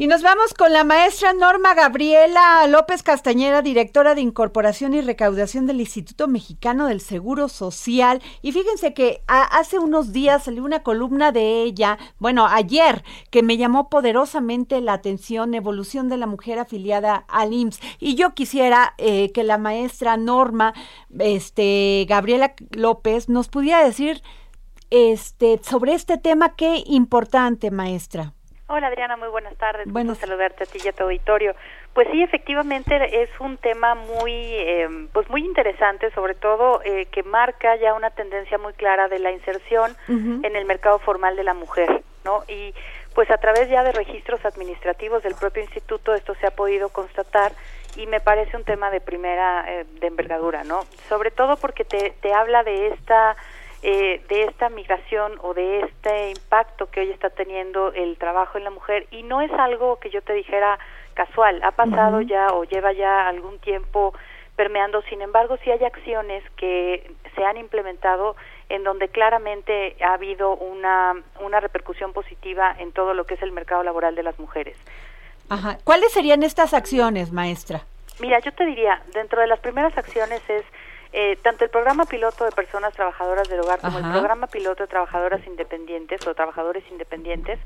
Y nos vamos con la maestra Norma Gabriela López Castañeda, directora de Incorporación y Recaudación del Instituto Mexicano del Seguro Social. Y fíjense que hace unos días salió una columna de ella, bueno, ayer, que me llamó poderosamente la atención, evolución de la mujer afiliada al IMSS. Y yo quisiera eh, que la maestra Norma, este, Gabriela López, nos pudiera decir este, sobre este tema, qué importante, maestra. Hola Adriana, muy buenas tardes. Bueno, saludarte a ti y a tu auditorio. Pues sí, efectivamente es un tema muy, eh, pues muy interesante, sobre todo eh, que marca ya una tendencia muy clara de la inserción en el mercado formal de la mujer, ¿no? Y pues a través ya de registros administrativos del propio instituto esto se ha podido constatar y me parece un tema de primera eh, de envergadura, ¿no? Sobre todo porque te, te habla de esta eh, de esta migración o de este impacto que hoy está teniendo el trabajo en la mujer y no es algo que yo te dijera casual, ha pasado ya o lleva ya algún tiempo permeando, sin embargo sí hay acciones que se han implementado en donde claramente ha habido una, una repercusión positiva en todo lo que es el mercado laboral de las mujeres. Ajá. ¿Cuáles serían estas acciones, maestra? Mira, yo te diría, dentro de las primeras acciones es eh, tanto el programa piloto de personas trabajadoras del hogar como el programa piloto de trabajadoras independientes o trabajadores independientes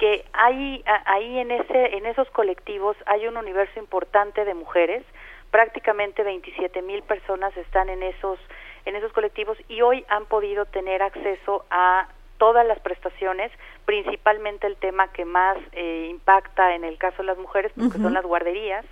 que hay ahí en ese en esos colectivos hay un universo importante de mujeres. Prácticamente 27 mil personas están en esos en esos colectivos y hoy han podido tener acceso a todas las prestaciones, principalmente el tema que más eh, impacta en el caso de las mujeres, porque son las guarderías,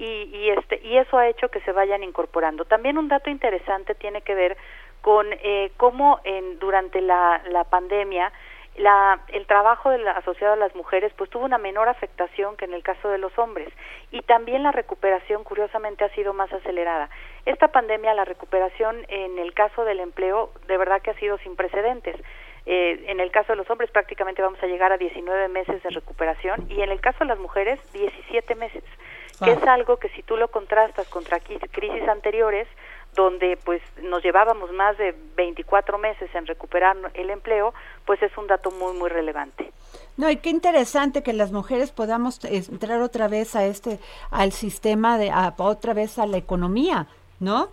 Y, y, este, y eso ha hecho que se vayan incorporando. También un dato interesante tiene que ver con eh, cómo en, durante la, la pandemia la, el trabajo de la, asociado a las mujeres pues tuvo una menor afectación que en el caso de los hombres y también la recuperación curiosamente ha sido más acelerada. Esta pandemia, la recuperación en el caso del empleo de verdad que ha sido sin precedentes. Eh, en el caso de los hombres prácticamente vamos a llegar a 19 meses de recuperación y en el caso de las mujeres 17 meses que es algo que si tú lo contrastas contra crisis anteriores, donde pues nos llevábamos más de 24 meses en recuperar el empleo, pues es un dato muy muy relevante. No, y qué interesante que las mujeres podamos entrar otra vez a este al sistema de a, otra vez a la economía, ¿no?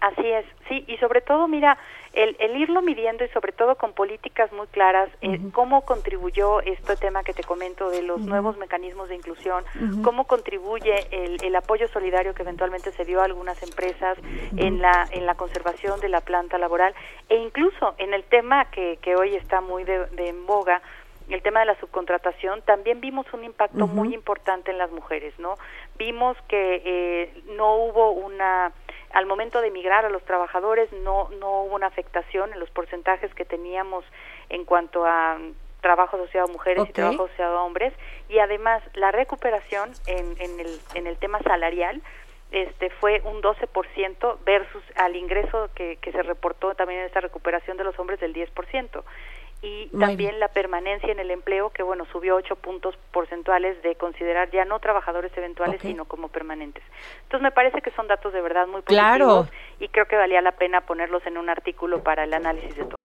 Así es, sí, y sobre todo, mira, el, el irlo midiendo y sobre todo con políticas muy claras, eh, cómo contribuyó este tema que te comento de los nuevos mecanismos de inclusión, cómo contribuye el, el, apoyo solidario que eventualmente se dio a algunas empresas en la en la conservación de la planta laboral e incluso en el tema que, que hoy está muy de, de en boga, el tema de la subcontratación, también vimos un impacto muy importante en las mujeres, ¿no? Vimos que eh, no hubo una al momento de emigrar a los trabajadores no, no hubo una afectación en los porcentajes que teníamos en cuanto a trabajo asociado a mujeres y trabajo asociado a hombres. Y además la recuperación en, en, el, en el tema salarial este fue un 12% versus al ingreso que, que se reportó también en esta recuperación de los hombres del 10% y también la permanencia en el empleo que bueno subió ocho puntos porcentuales de considerar ya no trabajadores eventuales sino como permanentes. Entonces me parece que son datos de verdad muy positivos y creo que valía la pena ponerlos en un artículo para el análisis de todo.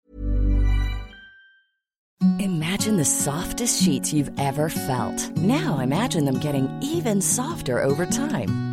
Imagine the softest sheets you've ever felt. Now imagine them getting even softer over time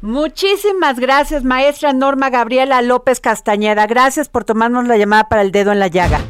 Muchísimas gracias, maestra Norma Gabriela López Castañeda. Gracias por tomarnos la llamada para el dedo en la llaga.